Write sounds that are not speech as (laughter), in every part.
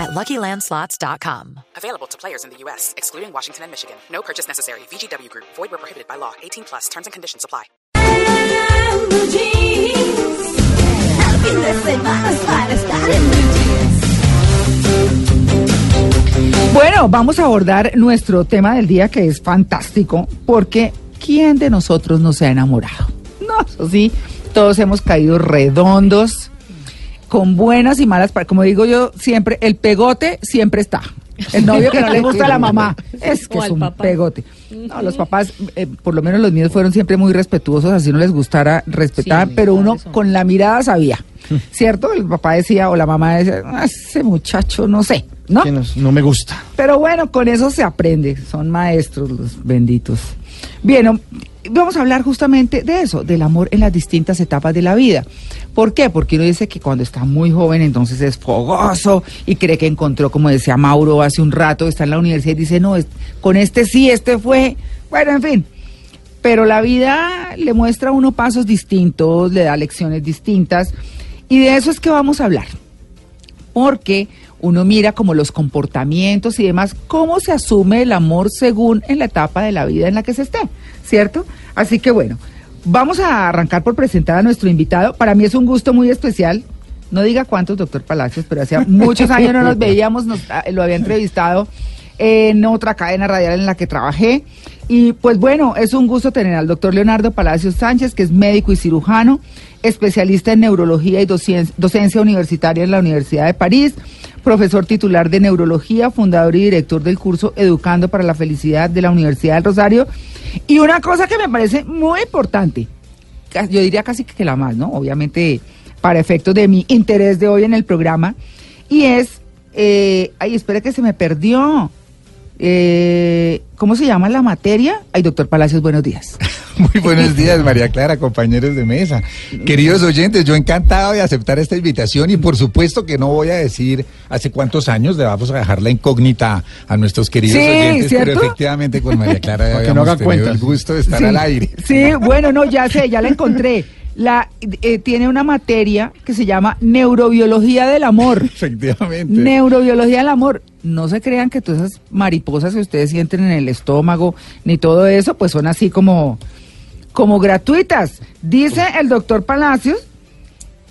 at LuckyLandSlots.com. Available to players in the U.S., excluding Washington and Michigan. No purchase necessary. VGW Group. Void where prohibited by law. 18 plus. Terms and conditions apply. Bueno, vamos a abordar nuestro tema del día que es fantástico porque ¿quién de nosotros no se ha enamorado? No, eso sí, todos hemos caído redondos, con buenas y malas, como digo yo siempre, el pegote siempre está. El novio que no le gusta a la mamá es que es un papá. pegote. No, los papás, eh, por lo menos los míos fueron siempre muy respetuosos, así no les gustara respetar, Sí, pero uno eso. con la mirada sabía, (laughs) ¿cierto? El papá decía o la mamá decía, "Ah, ese muchacho, no sé, ¿no? Que nos- no me gusta. Pero bueno, con eso se aprende. Son maestros los benditos. Bien, vamos a hablar justamente de eso, del amor en las distintas etapas de la vida. ¿Por qué? Porque uno dice que cuando está muy joven entonces es fogoso y cree que encontró, como decía Mauro hace un rato, está en la universidad y dice, no, es- con este sí, este fue. Bueno, en fin. Pero la vida le muestra a uno pasos distintos, le da lecciones distintas. Y de eso es que vamos a hablar porque uno mira como los comportamientos y demás, cómo se asume el amor según en la etapa de la vida en la que se esté, ¿cierto? Así que bueno, vamos a arrancar por presentar a nuestro invitado. Para mí es un gusto muy especial. No diga cuántos, doctor Palacios, pero hacía muchos años no nos (laughs) veíamos, nos- ah, lo había entrevistado en otra cadena radial en la que trabajé. Y pues bueno, es un gusto tener al doctor Leonardo Palacios Sánchez, que es médico y cirujano, especialista en neurología y docien- docencia universitaria en la Universidad de París, profesor titular de neurología, fundador y director del curso Educando para la Felicidad de la Universidad del Rosario. Y una cosa que me parece muy importante, yo diría casi que la más, ¿no? Obviamente para efectos de mi interés de hoy en el programa, y es, eh, ay, espera que se me perdió. Eh, ¿Cómo se llama la materia? Ay, doctor Palacios, buenos días. (laughs) Muy buenos días, María Clara, compañeros de mesa. Queridos oyentes, yo encantado de aceptar esta invitación y por supuesto que no voy a decir hace cuántos años le vamos a dejar la incógnita a nuestros queridos Sí, oyentes, pero ¿cierto? efectivamente con María Clara (laughs) que habíamos no haga tenido cuentas. el gusto de estar Sí, al aire. Sí, bueno, no, ya sé, ya la encontré. La, eh, tiene una materia que se llama neurobiología del amor. (laughs) Efectivamente. Neurobiología del amor. No se crean que todas esas mariposas que ustedes sienten en el estómago, ni todo eso, pues son así como, como gratuitas. Dice el doctor Palacios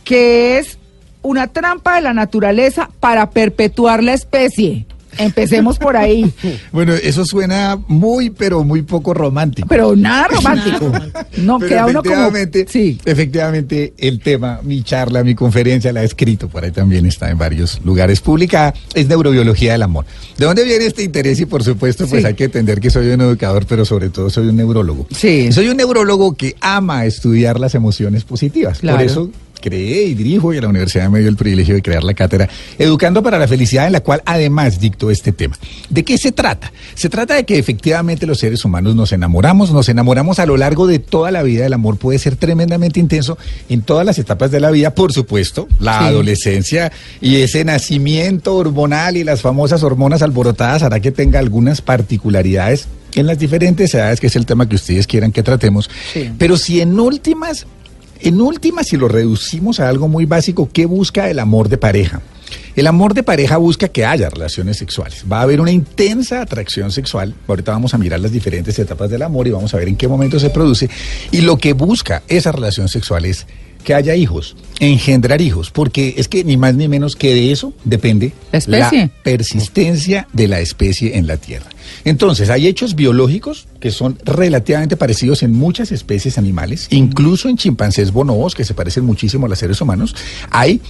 que es una trampa de la naturaleza para perpetuar la especie. Empecemos por ahí. (laughs) Bueno, eso suena muy, pero muy poco romántico. Pero nada romántico. No, Pero queda uno como. efectivamente, Sí. efectivamente, el tema, mi charla, mi conferencia, la he escrito, por ahí también está en varios lugares publicada, es neurobiología del amor. ¿De dónde viene este interés? Y por supuesto, pues Sí. hay que entender que soy un educador, pero sobre todo soy un neurólogo. Sí. Soy un neurólogo que ama estudiar las emociones positivas. Claro. Por eso creé y dirijo y a la universidad me dio el privilegio de crear la cátedra Educando para la Felicidad, en la cual además dicto este tema. ¿De qué se trata? Se trata de que efectivamente los seres humanos nos enamoramos, nos enamoramos a lo largo de toda la vida. El amor puede ser tremendamente intenso en todas las etapas de la vida, por supuesto, la Sí. adolescencia y ese nacimiento hormonal y las famosas hormonas alborotadas hará que tenga algunas particularidades en las diferentes edades, que es el tema que ustedes quieran que tratemos. Sí. Pero si en últimas, en últimas, si lo reducimos a algo muy básico, ¿qué busca el amor de pareja? El amor de pareja busca que haya relaciones sexuales. Va a haber una intensa atracción sexual. Ahorita vamos a mirar las diferentes etapas del amor y vamos a ver en qué momento se produce. Y lo que busca esa relación sexual es que haya hijos, engendrar hijos, porque es que ni más ni menos que de eso depende La persistencia de la especie en la Tierra. Entonces, hay hechos biológicos que son relativamente parecidos en muchas especies animales, incluso en chimpancés bonobos, que se parecen muchísimo a los seres humanos. Hay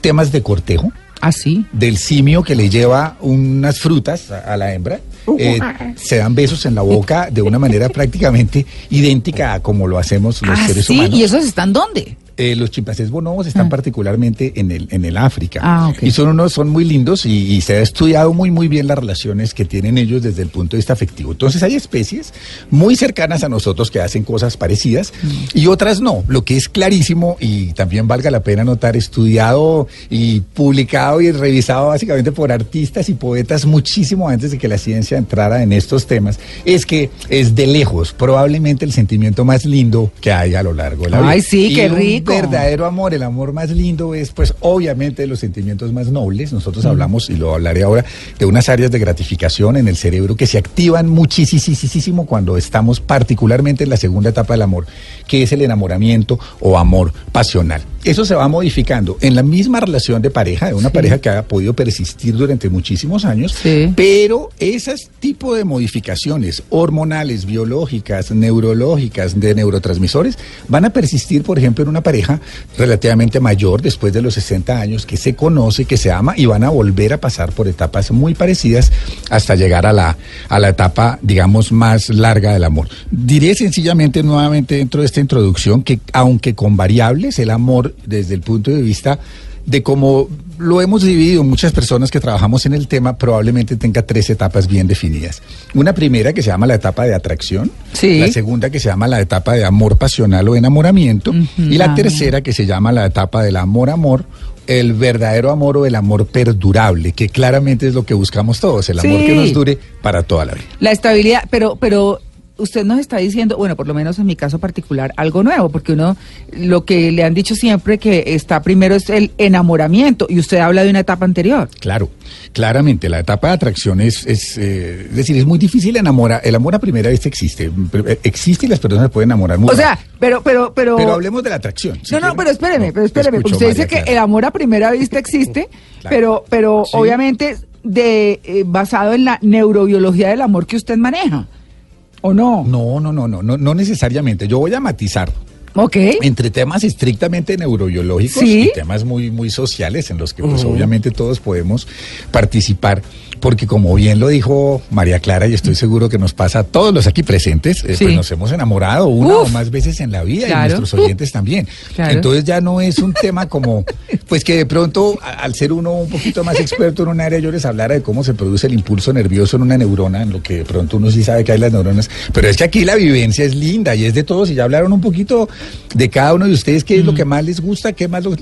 temas de cortejo, Así. del simio que le lleva unas frutas a, a la hembra. Eh, se dan besos en la boca de una manera prácticamente idéntica a como lo hacemos los Ah, seres sí, humanos. ¿y esos están dónde? Eh, los chimpancés bonobos están particularmente en el, en el África. Ah, ok. Y son unos, son muy lindos y, y se ha estudiado muy, muy bien las relaciones que tienen ellos desde el punto de vista afectivo. Entonces hay especies muy cercanas a nosotros que hacen cosas parecidas y otras no. Lo que es clarísimo y también valga la pena notar, estudiado y publicado y revisado básicamente por artistas y poetas muchísimo antes de que la ciencia entrara en estos temas, es que es de lejos probablemente el sentimiento más lindo que hay a lo largo de la vida. Ay, sí, Y qué un rico. Verdadero amor, el amor más lindo es pues obviamente de los sentimientos más nobles. Nosotros hablamos, y lo hablaré ahora, de unas áreas de gratificación en el cerebro que se activan muchísimo cuando estamos particularmente en la segunda etapa del amor, que es el enamoramiento o amor pasional. Eso se va modificando en la misma relación de pareja, de una pareja que ha podido persistir durante muchísimos años, Sí. pero esas tipo de modificaciones hormonales, biológicas, neurológicas, de neurotransmisores, van a persistir, por ejemplo, en una pareja relativamente mayor, después de los 60 años, que se conoce, que se ama, y van a volver a pasar por etapas muy parecidas hasta llegar a la, a la etapa, digamos, más larga del amor. Diré sencillamente, nuevamente, dentro de esta introducción, que aunque con variables, el amor, desde el punto de vista de cómo lo hemos dividido muchas personas que trabajamos en el tema, probablemente tenga tres etapas bien definidas. Una primera que se llama la etapa de atracción, Sí. la segunda que se llama la etapa de amor pasional o enamoramiento, y la tercera que se llama la etapa del amor-amor, el verdadero amor o el amor perdurable, que claramente es lo que buscamos todos, el amor Sí. que nos dure para toda la vida. La estabilidad, pero, pero usted nos está diciendo, bueno, por lo menos en mi caso particular, algo nuevo, porque uno, lo que le han dicho siempre que está primero es el enamoramiento, y usted habla de una etapa anterior. Claro, claramente la etapa de atracción es, es, eh, es decir, es muy difícil enamorar. El amor a primera vista existe, existe y las personas se pueden enamorar muy O sea, pero, pero, pero. pero hablemos de la atracción. si no, no, pero espéreme, No, pero espéreme, porque escucho, usted dice que el amor a primera vista existe, (laughs) Claro. pero, pero Sí. obviamente de eh, basado en la neurobiología del amor que usted maneja, ¿o no? No, no, no, no, no, no necesariamente. Yo voy a matizar. Ok. Entre temas estrictamente neurobiológicos Sí. y temas muy, muy sociales en los que pues obviamente todos podemos participar, porque como bien lo dijo María Clara, y estoy seguro que nos pasa a todos los aquí presentes, eh, Sí. pues nos hemos enamorado una Uf. o más veces en la vida Claro. y nuestros oyentes también. (laughs) Claro. Entonces ya no es un tema como, (laughs) pues que de pronto al ser uno un poquito más experto en un área yo les hablara de cómo se produce el impulso nervioso en una neurona, en lo que de pronto uno sí sabe que hay las neuronas, pero es que aquí la vivencia es linda y es de todos y ya hablaron un poquito de cada uno de ustedes qué es lo que más les gusta, qué más lo-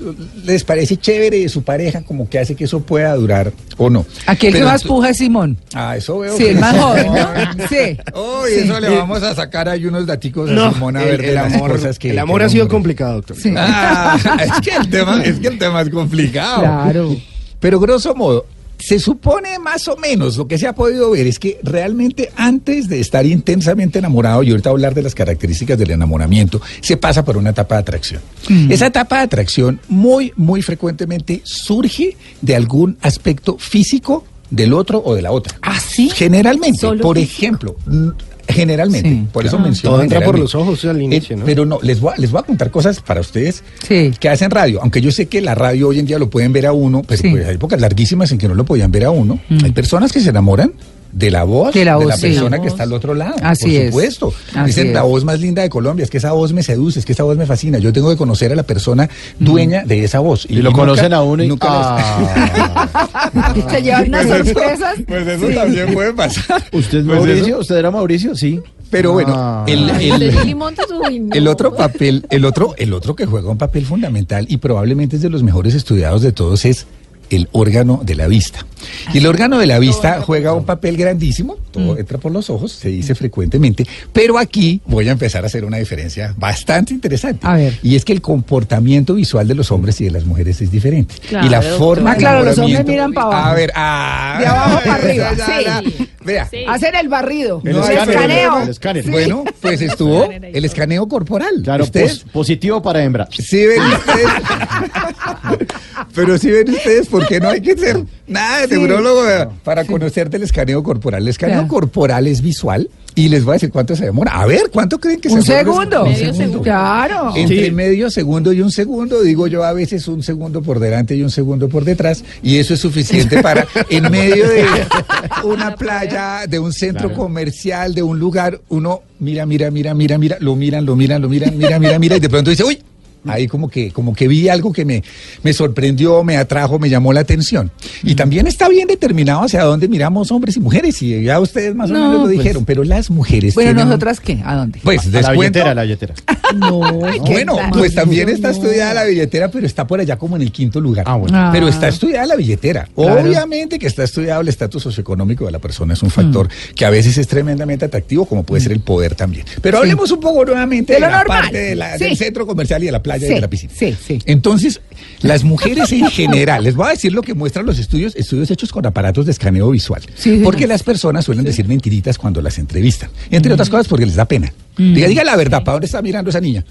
les parece chévere de su pareja, como que hace que eso pueda durar o no. Aquí el que más puja es Simón. Ah, eso veo. Sí, el más joven, ¿no? (laughs) Sí. Oh, y Sí. eso le vamos a sacar ahí unos daticos a No, Simón a el, ver de el las amor, cosas que el amor que ha sido complicado, doctor. Sí. Ah, (laughs) es que el tema, es que el tema es complicado. Claro. Pero grosso modo, se supone más o menos lo que se ha podido ver es que realmente antes de estar intensamente enamorado, y ahorita hablar de las características del enamoramiento, se pasa por una etapa de atracción. Esa etapa de atracción muy, muy frecuentemente surge de algún aspecto físico del otro o de la otra. ¿Ah, sí? Generalmente, Solo por físico. ejemplo, mm, generalmente, Sí. por eso Ah. menciono Todo entra por los ojos al inicio, Eh, ¿no? Pero no, les voy, a, les voy a contar cosas para ustedes Sí. que hacen radio. Aunque yo sé que la radio hoy en día lo pueden ver a uno, pero Sí. pues hay épocas larguísimas en que no lo podían ver a uno. Mm. Hay personas que se enamoran de la voz De la voz, sí. persona La que está al otro lado. Así por es. supuesto. Así Dicen la es. voz más linda de Colombia, es que esa voz me seduce, es que esa voz me fascina. Yo tengo que conocer a la persona Mm. dueña de esa voz. Y lo nunca- conocen a uno y nunca Ah. (laughs) Se llevan unas Pues eso- sorpresas. Pues eso Sí. también puede pasar. ¿Usted es Pues Mauricio? eso- ¿Usted era Mauricio? Sí. Pero bueno, Ah. el, el- no. El otro papel, el otro, el otro que juega un papel fundamental y probablemente es de los mejores estudiados de todos es el órgano de la vista. Y el órgano de la vista juega un papel grandísimo, todo entra por los ojos, se dice frecuentemente, pero aquí voy a empezar a hacer una diferencia bastante interesante. A ver. Y es que el comportamiento visual de los hombres y de las mujeres es diferente. Claro, y la forma Ah, claro, los hombres miran para abajo. A ver, ah, De abajo para arriba, (laughs) sí. Vea, Sí. Hacen el barrido. El escaneo. el escáner. Sí. Bueno, pues estuvo el escaneo corporal. Claro, ¿Ustedes? pos- positivo para hembra. Sí ven (laughs) ustedes. (laughs) Pero sí ven ustedes por qué no hay que ser nada de neurólogo para conocer del escaneo corporal. El escaneo Claro. corporal es visual y les voy a decir cuánto se demora. A ver, ¿cuánto creen que Un se demora? segundo. Un Medio segundo. Claro. Entre Sí. medio segundo y un segundo, digo yo a veces un segundo por delante y un segundo por detrás, y eso es suficiente para, (laughs) en medio de (laughs) una playa, de un centro comercial, de un lugar, uno mira, mira, mira, mira, mira, lo miran, lo miran, lo miran, mira, mira, mira, y de pronto dice, uy, Ahí como que, como que vi algo que me, me sorprendió, me atrajo, me llamó la atención. Y también está bien determinado hacia dónde miramos hombres y mujeres, y ya ustedes más o No, menos lo pues. dijeron, pero las mujeres. Bueno, tienen- ¿nosotras qué? ¿A dónde? Pues A la billetera, a la billetera. (laughs) no, Bueno, pues también está estudiada la billetera, pero está por allá como en el quinto lugar. Ah, bueno. Ah. Pero está estudiada la billetera. Claro. Obviamente que está estudiado el estatus socioeconómico de la persona, es un factor que a veces es tremendamente atractivo, como puede ser el poder también. Pero hablemos un poco nuevamente De la normal. parte de la- Sí. del centro comercial y de la playa y Sí, de la piscina. sí, sí. Entonces, las mujeres en general, les voy a decir lo que muestran los estudios, estudios hechos con aparatos de escaneo visual. Sí, porque las personas suelen decir mentiritas cuando las entrevistan. Entre otras cosas porque les da pena. Diga, diga la verdad, ¿para dónde está mirando esa niña?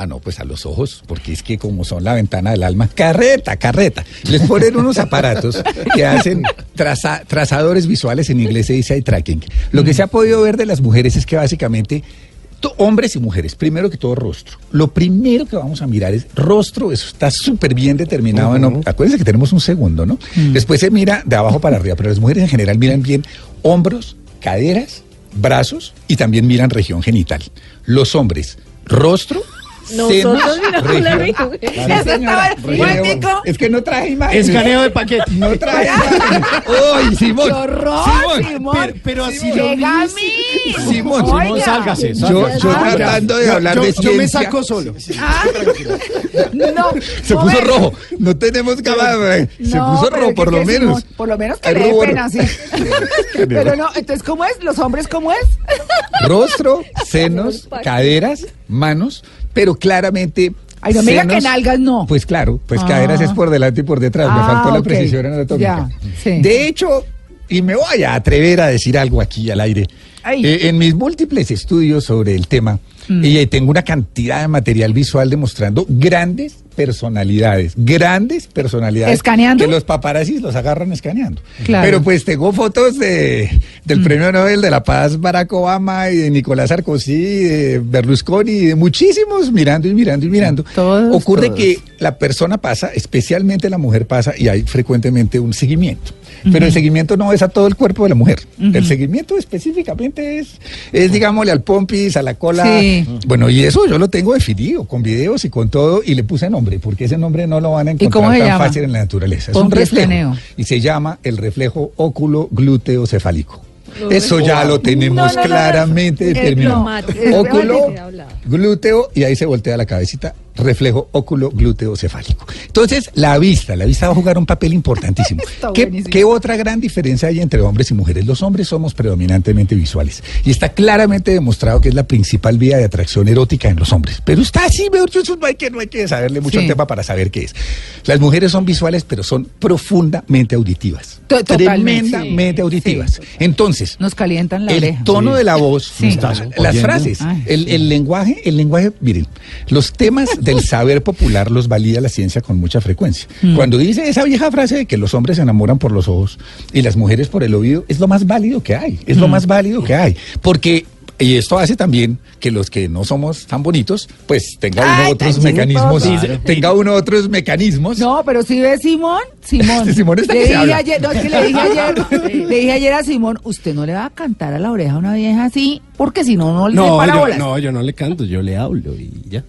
Ah, no, pues a los ojos, porque es que como son la ventana del alma, carreta, carreta. Les ponen unos aparatos que hacen traza- trazadores visuales, en inglés se dice eye tracking. Lo que se ha podido ver de las mujeres es que básicamente hombres y mujeres, primero que todo rostro. Lo primero que vamos a mirar es rostro, eso está súper bien determinado. hom- Acuérdense que tenemos un segundo, ¿no? Después se mira de abajo para arriba, pero las mujeres en general miran bien hombros, caderas, brazos y también miran región genital. Los hombres, rostro, Nosotros miramos la Eso estaba- Momentico. Es que no traje imágenes. Escaneo de paquete. No traje imágenes. ¡Uy, Simón! ¡Qué horror, Simón! Pero, pero así lo. Simón. Simón, sálgase. Yo, sálgase. yo tratando de Yo- hablar yo- de Yo ciencia. me saco solo. Ah, no. Se puso rojo. No tenemos cámara. Se No, puso rojo, ¿qué- por lo menos. Simón? Por lo menos que le dé pena, sí. (laughs) Pero no, entonces, ¿cómo es? ¿Los hombres cómo es? Rostro, senos, caderas, manos, pero claramente. Ay, no me diga que nalgas no. Pues claro, pues Ah. caderas es por delante y por detrás. Me Ah, faltó la precisión anatómica. Ya, sí. De hecho, y me voy a atrever a decir algo aquí al aire. Eh, en mis múltiples estudios sobre el tema, Mm. y tengo una cantidad de material visual demostrando grandes personalidades, grandes personalidades. ¿Escaneando? Que los paparazzis los agarran escaneando. Claro. Pero pues tengo fotos de, Mm. del premio Nobel de la Paz Barack Obama y de Nicolás Sarkozy, y de Berlusconi, y de muchísimos mirando y mirando y mirando. Todos, Ocurre todos. que la persona pasa, especialmente la mujer pasa, y hay frecuentemente un seguimiento. Pero el seguimiento no es a todo el cuerpo de la mujer. El seguimiento específicamente es, es, digámosle, al pompis, a la cola. Sí. Bueno, y eso yo lo tengo definido, con videos y con todo, y le puse nombre, porque ese nombre no lo van a encontrar tan llama? fácil en la naturaleza. Es un reflejo. Y se llama el reflejo óculo glúteo cefálico. Eso ya lo tenemos No, no, no, no. claramente determinado. no, es- Óculo, glúteo, y ahí se voltea la cabecita, reflejo óculo glúteo cefálico. Entonces, la vista, la vista va a jugar un papel importantísimo. (laughs) ¿Qué, otra gran diferencia hay entre hombres y mujeres? Los hombres somos predominantemente visuales y está claramente demostrado que es la principal vía de atracción erótica en los hombres. Pero está así, mejor no hay que, no hay que saberle mucho Sí. al tema para saber qué es. Las mujeres son visuales, pero son profundamente auditivas. To- totalmente. Tremendamente Sí, auditivas. sí. Entonces, Nos calientan la el oreja. tono de la voz, las oyendo. frases, Ay, el, el lenguaje, el lenguaje, miren, los temas del saber popular los valida la ciencia con mucha frecuencia. Mm. Cuando dice esa vieja frase de que los hombres se enamoran por los ojos y las mujeres por el oído, es lo más válido que hay, es Mm. lo más válido que hay, porque y esto hace también que los que no somos tan bonitos, pues tenga uno Ay, otros mecanismos, tenga uno otros mecanismos. No, pero si ve Simón, Simón. (laughs) Simón está le que dije ayer, no, es que le dije ayer, (laughs) le dije ayer a Simón, usted no le va a cantar a la oreja a una vieja así, porque si no, no le No, para yo, bolas. no, yo no le canto, yo le hablo y ya.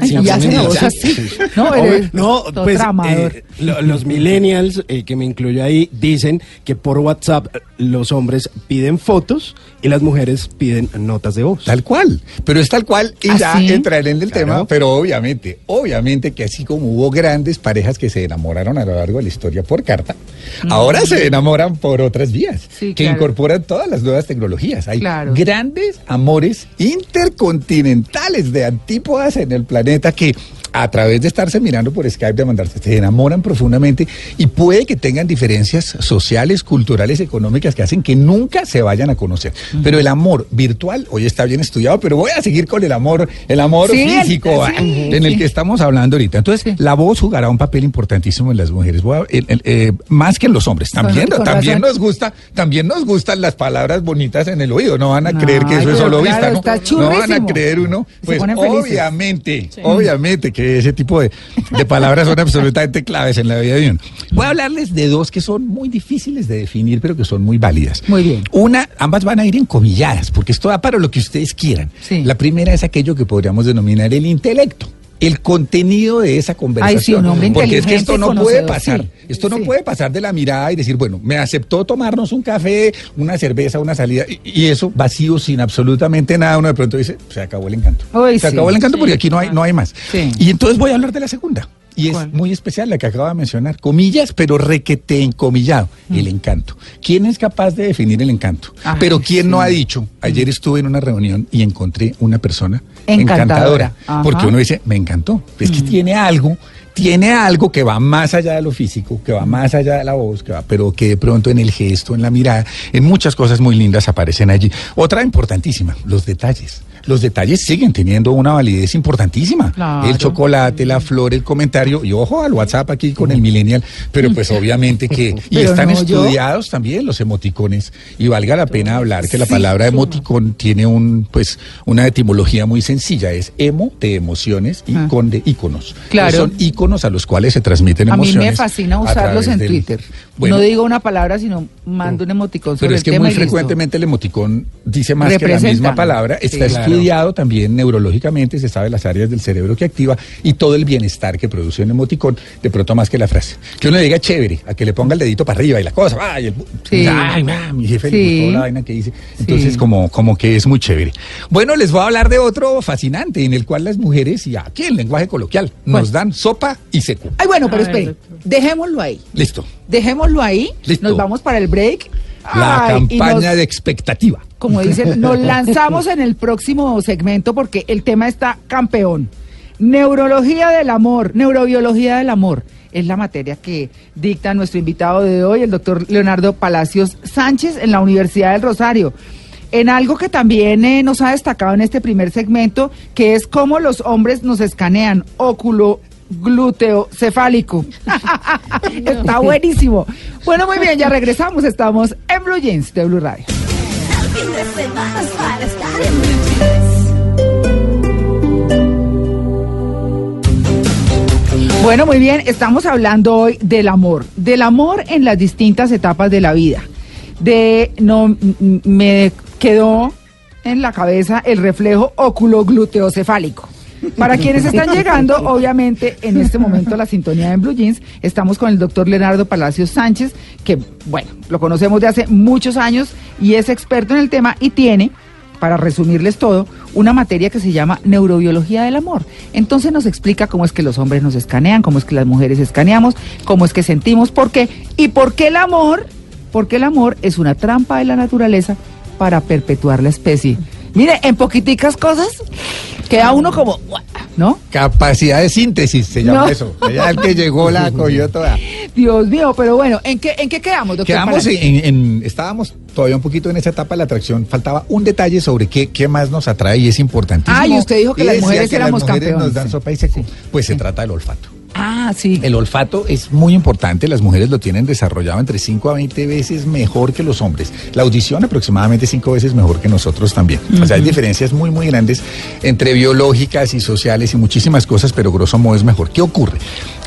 Ay, y hace sí, la sí, voz sí. así. (laughs) No, eres no, pues eh, lo- los millennials, eh, que me incluyo ahí, dicen que por WhatsApp los hombres piden fotos y las mujeres piden notas de voz. Tal cual, pero es tal cual y ¿Ah, ya sí? entraré en el Claro. tema, pero obviamente, obviamente que así como hubo grandes parejas que se enamoraron a lo largo de la historia por carta, ahora se enamoran por otras vías Mm. Sí, que claro. incorporan todas las nuevas tecnologías. Hay Claro. grandes amores intercontinentales de antípodas en el planeta que a través de estarse mirando por Skype, de mandarse, se enamoran profundamente y puede que tengan diferencias sociales, culturales, económicas que hacen que nunca se vayan a conocer. Pero el amor virtual hoy está bien estudiado, pero voy a seguir con el amor, el amor Sí, el- físico ah, sí, en el que estamos hablando ahorita. Entonces, la voz jugará un papel importantísimo en las mujeres, Voy a- el- el- eh, más que en los hombres. También, también nos gusta, también nos gustan las palabras bonitas en el oído. No van a creer que eso es solo claro, vista, ¿no? No van a creer uno. Pues obviamente, obviamente que ese tipo de, de palabras son absolutamente claves en la vida de uno. Voy a hablarles de dos que son muy difíciles de definir, pero que son muy válidas. Muy bien. Una, ambas van a ir encomilladas, porque esto da para lo que ustedes quieran. Sí. La primera es aquello que podríamos denominar el intelecto. El contenido de esa conversación. Ay, sí, Porque es que esto no puede pasar. sí, Esto no sí. puede pasar de la mirada y decir, bueno, me aceptó tomarnos un café, una cerveza, una salida, y, y eso vacío, sin absolutamente nada. Uno de pronto dice, se acabó el encanto. Se acabó el encanto porque aquí no hay, no hay más. Y entonces voy a hablar de la segunda. Y es muy especial la que acabo de mencionar. Comillas, pero requete encomillado. Mm. El encanto. ¿Quién es capaz de definir el encanto? Ay, pero ¿quién no ha dicho? Ayer estuve en una reunión y encontré una persona Encantadora. Mm. Porque uno dice, me encantó. Es que tiene algo, tiene algo que va más allá de lo físico, que va más allá de la voz, que va, pero que de pronto en el gesto, en la mirada, en muchas cosas muy lindas aparecen allí. Otra importantísima, los detalles. Los detalles siguen teniendo una validez importantísima. Claro. El chocolate, la flor, el comentario, y ojo al WhatsApp aquí con el millennial, pero pues obviamente que, (laughs) y están no, yo- estudiados también los emoticones, y valga la pena hablar que la palabra emoticón tiene un, pues, una etimología muy sencilla, es emo de emociones y Ah. con de íconos. Claro. Son íconos a los cuales se transmiten A mí emociones. me fascina usarlos en del- Twitter. Bueno, no digo una palabra, sino mando un emoticón sobre pero es el que tema muy frecuentemente el emoticón dice más que la misma palabra. Sí, Está claro. Estudiado también neurológicamente, se sabe las áreas del cerebro que activa y todo el bienestar que produce un emoticón, de pronto más que la frase. Que uno le diga chévere, a que le ponga el dedito para arriba y la cosa, ay, el, Sí. ay, mi jefe le Sí. gustó la vaina que dice. Entonces, Sí. como, como que es muy chévere. Bueno, les voy a hablar de otro fascinante, en el cual las mujeres, y aquí en lenguaje coloquial, nos ¿Cuál? dan sopa y seco. Ay, bueno, pero espere, dejémoslo ahí. Listo. Dejémoslo ahí. Listo. Nos vamos para el break. La Ay, campaña nos- de expectativa. como dicen, nos lanzamos en el próximo segmento porque el tema está campeón. Neurología del amor, neurobiología del amor. Es la materia que dicta nuestro invitado de hoy, el doctor Leonardo Palacios Sánchez, en la Universidad del Rosario. En algo que también eh, nos ha destacado en este primer segmento, que es cómo los hombres nos escanean óculo, glúteo, cefálico. (laughs) Está buenísimo. Bueno, muy bien, ya regresamos. Estamos en Blue Jeans de Blue Radio. Bueno, muy bien, estamos hablando hoy del amor, del amor en las distintas etapas de la vida. De no me quedó en la cabeza el reflejo oculogluteocefálico. Para (laughs) quienes están llegando, obviamente, en este momento la sintonía en Blue Jeans, estamos con el doctor Leonardo Palacios Sánchez, que, bueno, lo conocemos de hace muchos años y es experto en el tema y tiene para resumirles todo, una materia que se llama neurobiología del amor. Entonces nos explica cómo es que los hombres nos escanean, cómo es que las mujeres escaneamos, cómo es que sentimos, por qué y por qué el amor, porque el amor es una trampa de la naturaleza para perpetuar la especie. Mire, en poquiticas cosas queda uno como, ¿no? Capacidad de síntesis se llama No. eso. Ya el que llegó la cogió toda. Dios mío, pero bueno, ¿en qué, en qué quedamos, doctor? Quedamos en, en- estábamos todavía un poquito en esa etapa de la atracción. Faltaba un detalle sobre qué, qué más nos atrae y es importantísimo. Ah, y usted dijo que las decía mujeres que éramos las mujeres campeones, nos dan sí. sopa y seco. Pues se trata del olfato. Ah, sí. El olfato es muy importante, las mujeres lo tienen desarrollado entre 5 a 20 veces mejor que los hombres. La audición aproximadamente 5 veces mejor que nosotros también. O sea, hay diferencias muy, muy grandes entre biológicas y sociales y muchísimas cosas, pero grosso modo es mejor. ¿Qué ocurre?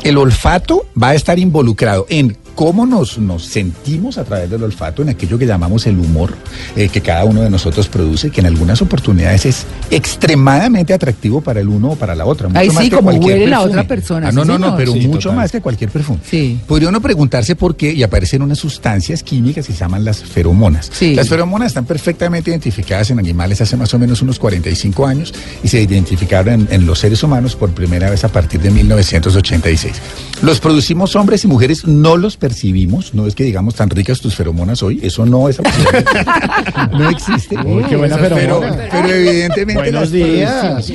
El olfato va a estar involucrado en cómo nos, nos sentimos a través del olfato, en aquello que llamamos el humor eh, que cada uno de nosotros produce, que en algunas oportunidades es extremadamente atractivo para el uno o para la otra. Ahí mucho más sí, que como cualquier huele la perfume. otra persona, Ah, no, sí, no, no, señor. pero Sí, mucho total. más que cualquier perfume. Sí. Podría uno preguntarse por qué y aparecen unas sustancias químicas que se llaman las feromonas. Sí. Las feromonas están perfectamente identificadas en animales hace más o menos unos 45 años y se identificaron en, en los seres humanos por primera vez a partir de 1986. Los producimos hombres y mujeres, no los percibimos, no es que digamos tan ricas tus feromonas hoy, eso no es (laughs) no existe. Uy, qué buena feromona. Pero, pero evidentemente Buenos las días.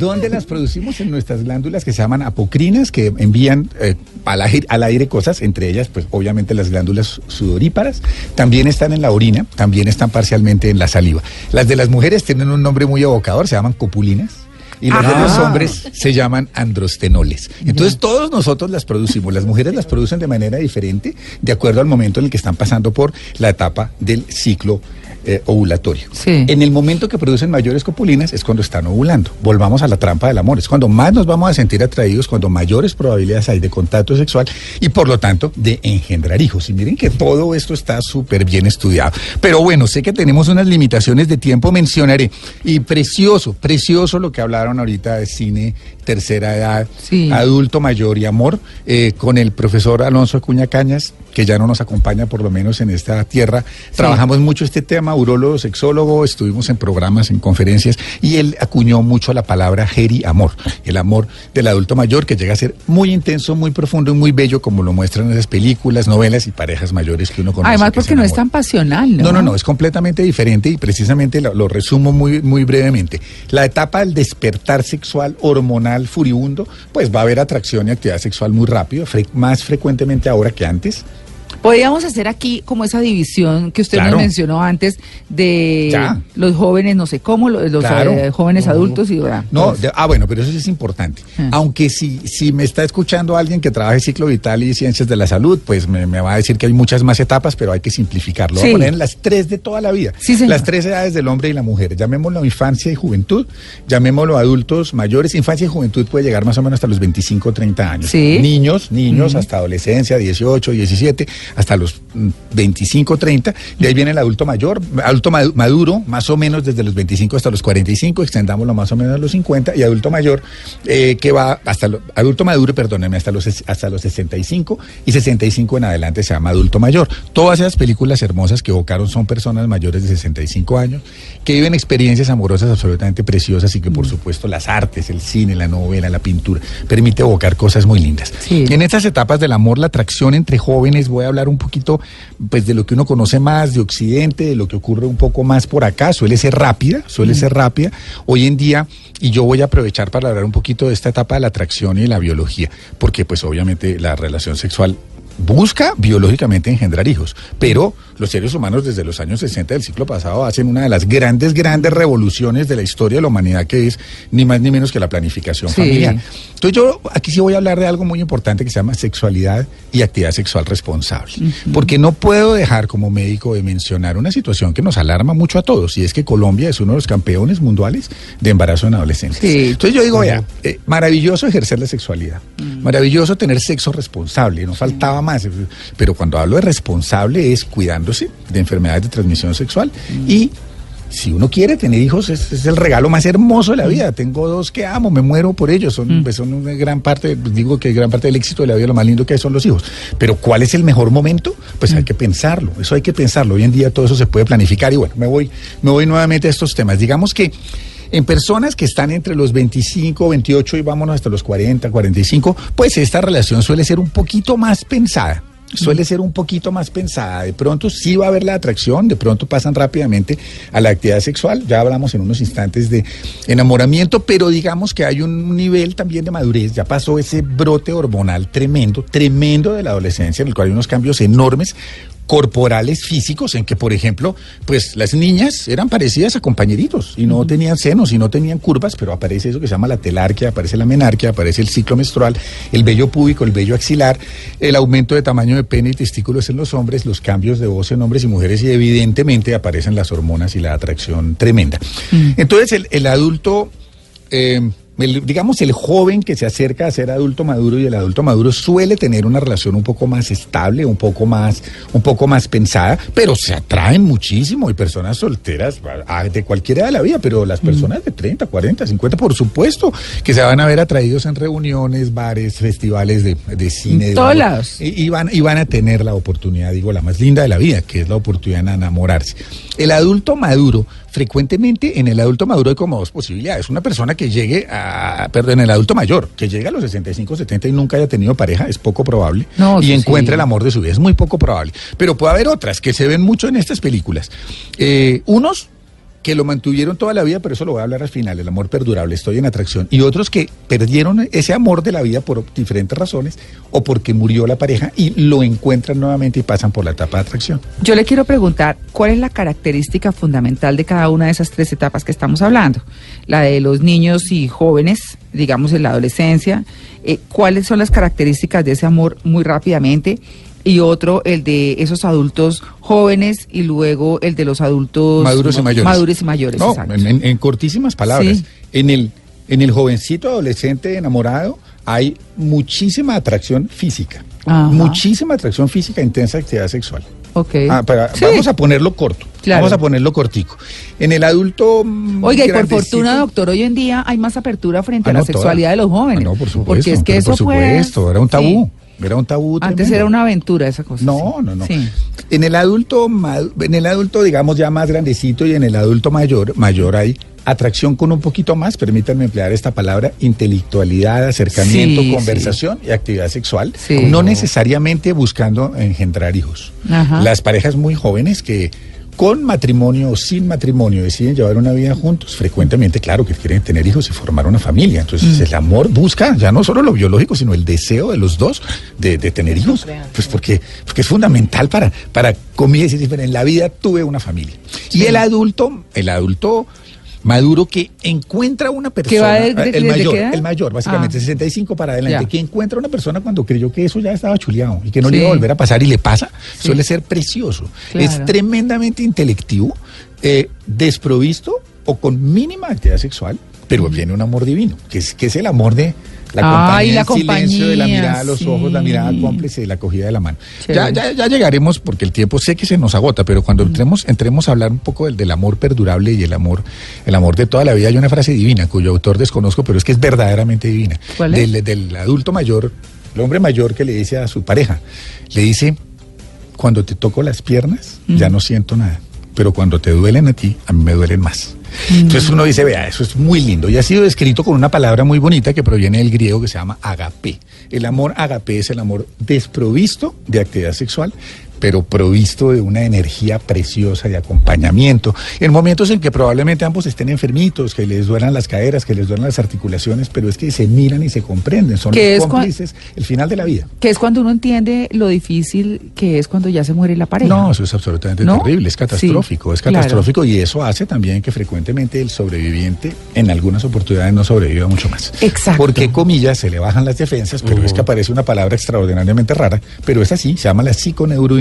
¿Dónde las producimos? En nuestras glándulas que se llaman apocrinas, que envían eh, al, aire, al aire cosas, entre ellas, pues obviamente las glándulas sudoríparas. También están en la orina, también están parcialmente en la saliva. Las de las mujeres tienen un nombre muy evocador, se llaman copulinas. Y las de Ah. los hombres se llaman androstenoles. Entonces todos nosotros las producimos. Las mujeres las producen de manera diferente de acuerdo al momento en el que están pasando por la etapa del ciclo eh, ovulatorio. Sí. En el momento que producen mayores copulinas es cuando están ovulando. Volvamos a la trampa del amor. Es cuando más nos vamos a sentir atraídos, cuando mayores probabilidades hay de contacto sexual y por lo tanto de engendrar hijos. Y miren que todo esto está súper bien estudiado. Pero bueno, sé que tenemos unas limitaciones de tiempo, mencionaré. Y precioso, precioso lo que hablaron hablaron ahorita de cine, tercera edad, Sí. adulto mayor y amor, eh, con el profesor Alonso Acuña Cañas, que ya no nos acompaña por lo menos en esta tierra. Trabajamos mucho este tema, urólogo, sexólogo, estuvimos en programas, en conferencias, y él acuñó mucho la palabra geri amor, el amor del adulto mayor que llega a ser muy intenso, muy profundo y muy bello, como lo muestran esas películas, novelas y parejas mayores que uno conoce. Además, porque no es tan pasional, ¿no? No, no, no, es completamente diferente y precisamente lo, lo resumo muy, muy brevemente. La etapa del despertar sexual hormonal furibundo, pues va a haber atracción y actividad sexual muy rápido, más frecuentemente ahora que antes. Podríamos hacer aquí como esa división que usted Claro. nos mencionó antes de Ya. los jóvenes, no sé cómo, los, Claro. eh, jóvenes adultos y ¿verdad? No, de- ah, bueno, pero eso sí es importante. Ah. Aunque si, si me está escuchando alguien que trabaje ciclo vital y ciencias de la salud, pues me, me va a decir que hay muchas más etapas, pero hay que simplificarlo. Voy Sí. a poner en las tres de toda la vida. Sí, las tres edades del hombre y la mujer. Llamémoslo infancia y juventud, llamémoslo adultos mayores. Infancia y juventud puede llegar más o menos hasta los 25 o 30 años. Sí. Niños, niños, hasta adolescencia, 18, 17, hasta los mm, 25, 30. De ahí viene el adulto mayor, adulto madu- maduro, más o menos desde los 25 hasta los 45, extendámoslo más o menos a los 50, y adulto mayor, eh, que va hasta lo- adulto maduro, perdóneme, hasta los, hasta los 65, y 65 en adelante se llama adulto mayor. Todas esas películas hermosas que evocaron son personas mayores de 65 años, que viven experiencias amorosas absolutamente preciosas y que por supuesto las artes, el cine, la novela, la pintura, permite evocar cosas muy lindas. Sí. En estas etapas del amor, la atracción entre jóvenes, voy a hablar un poquito pues de lo que uno conoce más de Occidente, de lo que ocurre un poco más por acá, suele ser rápida, suele ser rápida. Hoy en día, y yo voy a aprovechar para hablar un poquito de esta etapa de la atracción y la biología, porque pues obviamente la relación sexual busca biológicamente engendrar hijos, pero los seres humanos desde los años 60 del siglo pasado hacen una de las grandes, grandes revoluciones de la historia de la humanidad, que es ni más ni menos que la planificación Sí. familiar. Entonces yo aquí sí voy a hablar de algo muy importante que se llama sexualidad y actividad sexual responsable, porque no puedo dejar como médico de mencionar una situación que nos alarma mucho a todos, y es que Colombia es uno de los campeones mundiales de embarazo en adolescentes. Sí. Entonces yo digo, vea, eh, maravilloso ejercer la sexualidad, maravilloso tener sexo responsable, no faltaba más, pero cuando hablo de responsable es cuidándose de enfermedades de transmisión sexual y si uno quiere tener hijos es, es el regalo más hermoso de la vida. Tengo dos que amo, me muero por ellos, son, pues, son una gran parte, digo que gran parte del éxito de la vida, lo más lindo que hay son los hijos. Pero ¿cuál es el mejor momento? Pues hay que pensarlo, eso hay que pensarlo. Hoy en día todo eso se puede planificar y bueno, me voy, me voy nuevamente a estos temas. Digamos que en personas que están entre los 25, 28 y vámonos hasta los 40, 45, pues esta relación suele ser un poquito más pensada. Suele ser un poquito más pensada. De pronto sí va a haber la atracción, de pronto pasan rápidamente a la actividad sexual. Ya hablamos en unos instantes de enamoramiento, pero digamos que hay un nivel también de madurez. Ya pasó ese brote hormonal tremendo, tremendo de la adolescencia, en el cual hay unos cambios enormes corporales físicos en que, por ejemplo, pues las niñas eran parecidas a compañeritos y no tenían senos y no tenían curvas, pero aparece eso que se llama la telarquia, aparece la menarquia, aparece el ciclo menstrual, el vello púbico, el vello axilar, el aumento de tamaño de pene y testículos en los hombres, los cambios de voz en hombres y mujeres y evidentemente aparecen las hormonas y la atracción tremenda. Entonces el, el adulto... eh, el- digamos, el joven que se acerca a ser adulto maduro y el adulto maduro suele tener una relación un poco más estable, un poco más, un poco más pensada, pero se atraen muchísimo. Hay personas solteras ah, de cualquier edad de la vida, pero las personas de 30, 40, 50, por supuesto, que se van a ver atraídos en reuniones, bares, festivales de, de cine. De lados. y, y van, y van a tener la oportunidad, digo, la más linda de la vida, que es la oportunidad de enamorarse. El adulto maduro, frecuentemente en el adulto maduro hay como dos posibilidades. Una persona que llegue a, perdón, el adulto mayor, que llegue a los 65, 70 y nunca haya tenido pareja, es poco probable. No, y sí. el amor de su vida, es muy poco probable. Pero puede haber otras que se ven mucho en estas películas. Eh, unos que lo mantuvieron toda la vida, pero eso lo voy a hablar al final, el amor perdurable, estoy en atracción. Y otros que perdieron ese amor de la vida por diferentes razones o porque murió la pareja y lo encuentran nuevamente y pasan por la etapa de atracción. Yo le quiero preguntar, ¿cuál es la característica fundamental de cada una de esas tres etapas que estamos hablando? La de los niños y jóvenes, digamos en la adolescencia, eh, ¿cuáles son las características de ese amor muy rápidamente? Y otro, el de esos adultos jóvenes y luego el de los adultos Maduros y mayores. Maduros y mayores, No, exacto. en, cortísimas palabras. Sí. En, el, en el jovencito adolescente enamorado hay muchísima atracción física. Ajá. Muchísima atracción física, intensa actividad sexual. Ok. Ah, Sí. Vamos a ponerlo corto. Claro. Vamos a ponerlo cortico. En el adulto. mm, Oiga, y por fortuna, doctor, hoy en día hay más apertura frente Ah, a la no, toda. sexualidad de los jóvenes. Ah, no, por supuesto. Porque es que eso por supuesto, fue... era un tabú. Sí. Era un tabú. Antes tremendo. era una aventura esa cosa. No, sí. no, no. Sí. En el adulto, en el adulto, digamos ya más grandecito y en el adulto mayor, mayor hay atracción con un poquito más, permítanme emplear esta palabra, intelectualidad, acercamiento, Sí, conversación y actividad sexual, Sí. no necesariamente buscando engendrar hijos. Ajá. Las parejas muy jóvenes que con matrimonio o sin matrimonio deciden llevar una vida juntos, frecuentemente, claro, que quieren tener hijos y formar una familia. Entonces, el amor busca ya no solo lo biológico, sino el deseo de los dos de, de tener hijos. Pues porque, porque es fundamental para, para comillas, y decir, "Bueno, en la vida tuve una familia. Y el adulto, el adulto maduro que encuentra una persona, va de- de- el mayor, el mayor, básicamente, Ah. 65 para adelante, Ya. que encuentra una persona cuando creyó que eso ya estaba chuleado y que no le iba a volver a pasar y le pasa, suele ser precioso. Claro. Es tremendamente intelectivo, eh, desprovisto o con mínima actividad sexual, pero viene un amor divino, que es, que es el amor de la Ay, compañía, la el silencio de la compañía, mirada a los sí. ojos, la mirada cómplice, la acogida de la mano. Ya, ya, ya llegaremos, porque el tiempo sé que se nos agota, pero cuando entremos, entremos a hablar un poco del, del amor perdurable y el amor, el amor de toda la vida, hay una frase divina cuyo autor desconozco, pero es que es verdaderamente divina. ¿Cuál es? Del, del adulto mayor, el hombre mayor que le dice a su pareja, le dice, cuando te toco las piernas, ya no siento nada. Pero cuando te duelen a ti, a mí me duelen más. Entonces uno dice, vea, eso es muy lindo. Y ha sido descrito con una palabra muy bonita que proviene del griego que se llama agape. El amor agape es el amor desprovisto de actividad sexual, pero provisto de una energía preciosa de acompañamiento. En momentos en que probablemente ambos estén enfermitos, que les duelan las caderas, que les duelan las articulaciones, pero es que se miran y se comprenden. Son los cómplices, el final de la vida. Que es cuando uno entiende lo difícil que es cuando ya se muere la pareja. No, eso es absolutamente ¿No? terrible, es catastrófico, Sí, es claro. catastrófico y eso hace también que frecuentemente el sobreviviente en algunas oportunidades no sobreviva mucho más. Exacto. Porque, comillas, se le bajan las defensas, pero es que aparece una palabra extraordinariamente rara, pero es así, se llama la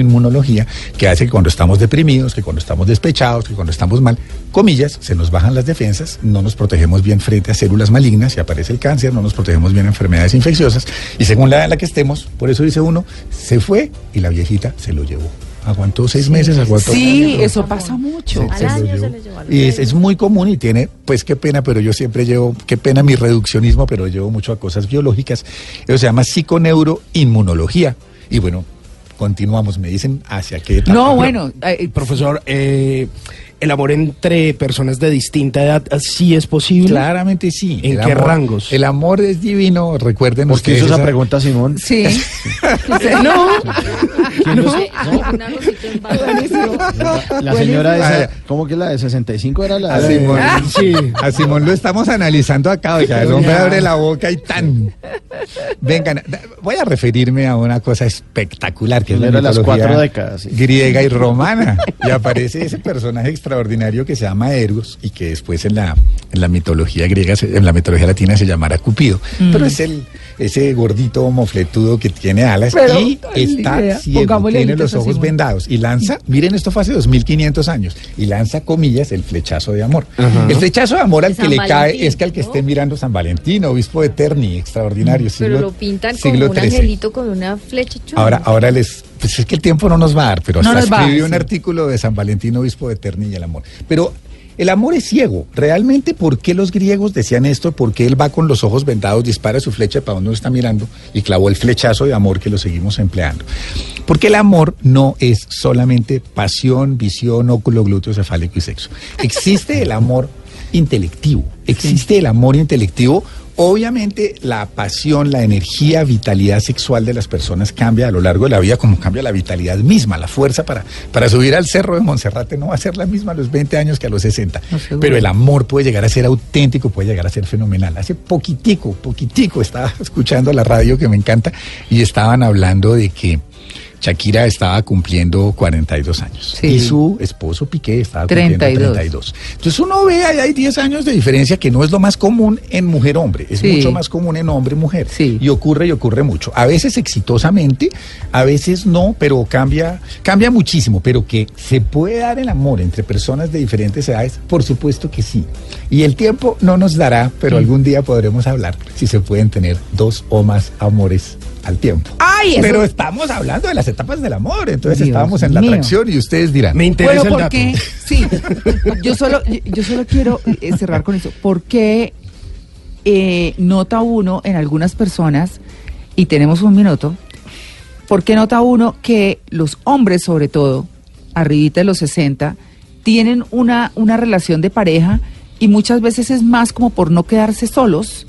psiconeuroinmunología, que hace que cuando estamos deprimidos, que cuando estamos despechados, que cuando estamos mal, comillas, se nos bajan las defensas, no nos protegemos bien frente a células malignas y aparece el cáncer, no nos protegemos bien a enfermedades infecciosas y según la edad en la que estemos, por eso dice uno, se fue y la viejita se lo llevó. Aguantó seis meses, aguantó Sí, año, eso pasa mucho. se- Al se lo año se llevó. lo llevó al Y es, es muy común y tiene, pues qué pena, pero yo siempre llevo, qué pena mi reduccionismo, pero llevo mucho a cosas biológicas. Eso se llama psiconeuroinmunología. Y bueno, continuamos, me dicen hacia qué etapa. No, bueno, eh, Profesor, eh, ¿el amor entre personas de distinta edad sí es posible? Claramente sí. ¿En El qué amor- rangos? El amor es divino, recuerden ¿Por qué ustedes hizo esa esa- pregunta, Simón? (laughs) sí. (laughs) no. ¿Quién los- Un arrocito en barra. La señora Buenísimo. esa, ¿cómo que la de 65 era la A de... Simón, Ah. sí, a Simón lo estamos analizando acá, oiga, el hombre abre la boca y tan. Vengan, voy a referirme a una cosa espectacular que es la Era las cuatro décadas, sí. griega y romana. Y aparece ese personaje extraordinario que se llama Ergos y que después en la, en la mitología griega, se- en la mitología latina se llamará Cupido. Pero es el ese gordito mofletudo que tiene alas Pero, y está idea. ciego, Pongámosle tiene los ojos vendados y lanza, miren esto fue hace 2500 años, y lanza comillas el flechazo de amor. El flechazo de amor al que le cae es que al que ¿no? esté mirando San Valentín, obispo de Terni, extraordinario. Pero siglo- lo pintan como siglo un XIII. angelito con una flecha chula. Ahora, ahora les, pues es que el tiempo no nos va a dar, pero No hasta escribí un artículo de San Valentín, obispo de Terni y el amor. Pero el amor es ciego. Realmente, ¿por qué los griegos decían esto? Porque él va con los ojos vendados, dispara su flecha para donde está mirando y clavó el flechazo de amor que lo seguimos empleando. Porque el amor no es solamente pasión, visión, óculo, glúteo, cefálico y sexo. Existe el amor (laughs) intelectivo, existe el amor intelectivo Obviamente la pasión, la energía, vitalidad sexual de las personas cambia a lo largo de la vida como cambia la vitalidad misma, la fuerza para, para subir al cerro de Monserrate no va a ser la misma a los 20 años que a los 60. No, seguro. Pero el amor puede llegar a ser auténtico, puede llegar a ser fenomenal. Hace poquitico, poquitico estaba (laughs) escuchando la radio que me encanta y estaban hablando de que Shakira estaba cumpliendo 42 años Sí. y su esposo Piqué estaba cumpliendo 32. 32. Entonces uno ve ahí hay 10 años de diferencia que no es lo más común en mujer-hombre, es Sí. mucho más común en hombre-mujer. Sí. Y ocurre y ocurre mucho. A veces exitosamente, a veces no, pero cambia, cambia muchísimo. Pero que se puede dar el amor entre personas de diferentes edades, por supuesto que sí. Y el tiempo no nos dará, pero algún día podremos hablar si se pueden tener dos o más amores al tiempo. Ay, eso- Pero estamos hablando de las etapas del amor, entonces Dios estábamos en la mío. atracción y ustedes dirán. Me interesa Bueno, el dato. porque sí, yo solo, yo solo quiero eh, cerrar con eso. ¿Por qué eh, nota uno en algunas personas, y tenemos un minuto, ¿por qué nota uno que los hombres, sobre todo, arribita de los 60, tienen una, una relación de pareja y muchas veces es más como por no quedarse solos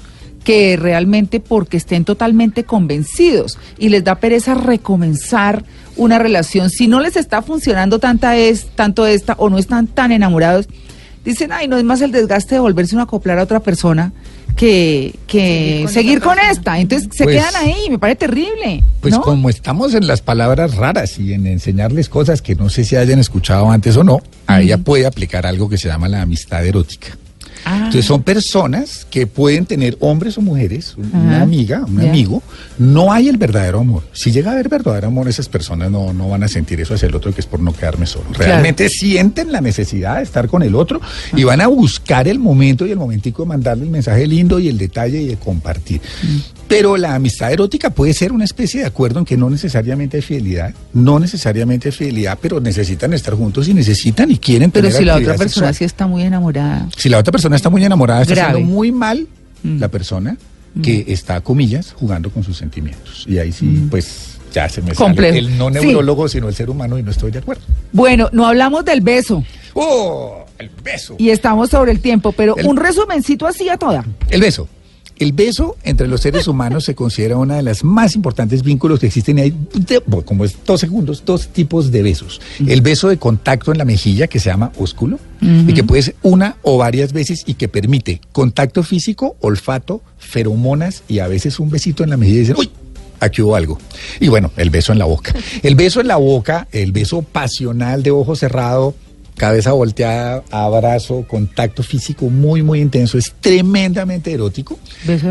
que realmente porque estén totalmente convencidos y les da pereza recomenzar una relación. Si no les está funcionando tanta es, tanto esta o no están tan enamorados, dicen, ay, no es más el desgaste de volverse a acoplar a otra persona que, que seguir con, esta. Entonces se Pues- quedan ahí, me parece terrible. Pues ¿no? como estamos en las palabras raras y en enseñarles cosas que no sé si hayan escuchado antes o no, a ella puede aplicar algo que se llama la amistad erótica. Ah. Entonces son personas que pueden tener hombres o mujeres, un- una amiga, un amigo. No hay el verdadero amor. Si llega a haber verdadero amor, esas personas no, no van a sentir eso hacia el otro, que es por no quedarme solo. Realmente sienten la necesidad de estar con el otro y van a buscar el momento y el momentico de mandarle el mensaje lindo y el detalle y de compartir. Mm. Pero la amistad erótica puede ser una especie de acuerdo en que no necesariamente hay fidelidad, no necesariamente hay fidelidad, pero necesitan estar juntos y necesitan y quieren Pero tener si la otra persona sexual. sí está muy enamorada. Si la otra persona está muy enamorada, está Grave. haciendo muy mal Mm. la persona que está, comillas, jugando con sus sentimientos. Y ahí sí, pues ya se me Mm. Complejo. sale el no Sí. neurólogo, sino el ser humano y no estoy de acuerdo. Bueno, no hablamos del beso ¡Oh! El beso. y estamos sobre el tiempo, pero El- un resumencito así a toda. El beso. El beso entre los seres humanos se considera una de las más importantes vínculos que existen y hay, bueno, como es dos segundos, dos tipos de besos. El beso de contacto en la mejilla que se llama ósculo y que puede ser una o varias veces y que permite contacto físico, olfato, feromonas y a veces un besito en la mejilla y dicen, uy, aquí hubo algo. Y bueno, el beso en la boca. El beso en la boca, el beso pasional de ojo cerrado, cabeza volteada, abrazo, contacto físico muy, muy intenso, es tremendamente erótico.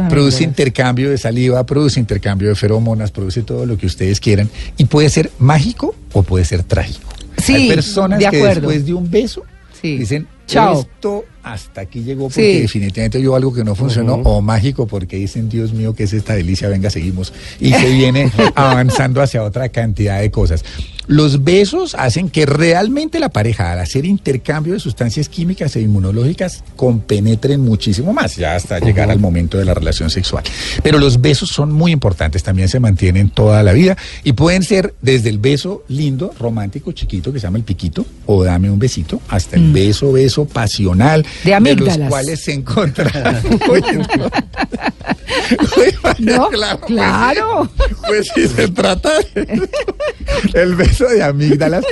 Produce intercambio de saliva, produce intercambio de feromonas, produce todo lo que ustedes quieran y puede ser mágico o puede ser trágico. Sí, Hay personas de que después de un beso Sí. dicen, Chao. esto hasta aquí llegó porque Sí. definitivamente yo algo que no funcionó o mágico porque dicen, Dios mío, ¿qué es esta delicia? Venga, seguimos. Y se viene (laughs) avanzando hacia otra cantidad de cosas. Los besos hacen que realmente la pareja, al hacer intercambio de sustancias químicas e inmunológicas, compenetren muchísimo más, ya hasta llegar al momento de la relación sexual. Pero los besos son muy importantes, también se mantienen toda la vida y pueden ser desde el beso lindo, romántico, chiquito, que se llama el piquito, o dame un besito, hasta el beso, beso pasional, De los amígdalas. cuales se encontrarán. Uy, (laughs) no. Pues, Claro. Pues si se trata de el beso de amígdalas,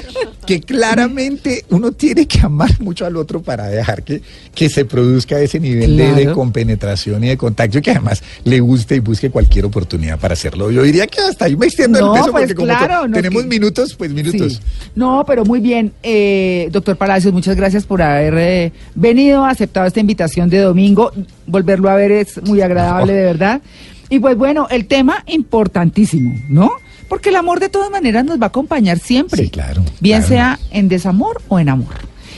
que claramente uno tiene que amar mucho al otro para dejar que, que se produzca ese nivel de, de compenetración y de contacto y que además le guste y busque cualquier oportunidad para hacerlo. Yo diría que hasta ahí me extiendo No, el beso pues porque como claro, to- no, tenemos que- minutos, pues minutos. Sí. No, pero muy bien. Eh, doctor Palacios, muchas gracias por haber eh, venido, aceptado esta invitación de domingo. Volverlo a ver es muy agradable, de verdad. Y pues bueno, el tema importantísimo, ¿no? Porque el amor de todas maneras nos va a acompañar siempre. Sí, claro, Bien claro. sea en desamor o en amor.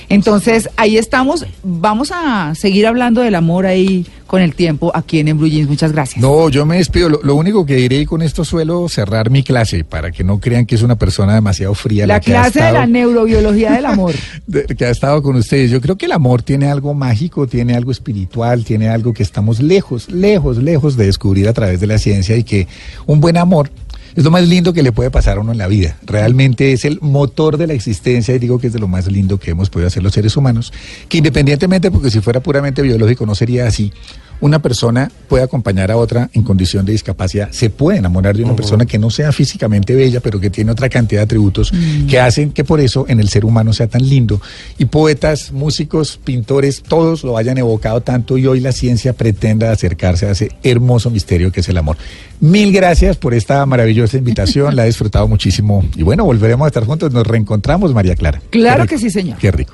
Entonces, ahí estamos. Vamos a seguir hablando del amor ahí con el tiempo aquí en, Blue Jeans. Muchas gracias. No, yo me despido. Lo, lo único que diré y con esto suelo cerrar mi clase para que no crean que es una persona demasiado fría. la que ha clase de la estado- neurobiología del amor. (laughs) de- que ha estado con ustedes. Yo creo que el amor tiene algo mágico, tiene algo espiritual, tiene algo que estamos lejos, lejos, lejos de descubrir a través de la ciencia y que un buen amor es lo más lindo que le puede pasar a uno en la vida. Realmente es el motor de la existencia y digo que es de lo más lindo que hemos podido hacer los seres humanos, que independientemente, porque si fuera puramente biológico no sería así, una persona puede acompañar a otra en condición de discapacidad, se puede enamorar de una persona que no sea físicamente bella, pero que tiene otra cantidad de atributos que hacen que por eso en el ser humano sea tan lindo. Y poetas, músicos, pintores, todos lo hayan evocado tanto y hoy la ciencia pretenda acercarse a ese hermoso misterio que es el amor. Mil gracias por esta maravillosa invitación, la he disfrutado muchísimo y bueno, volveremos a estar juntos, nos reencontramos, María Clara. Claro que sí, señor. Qué rico.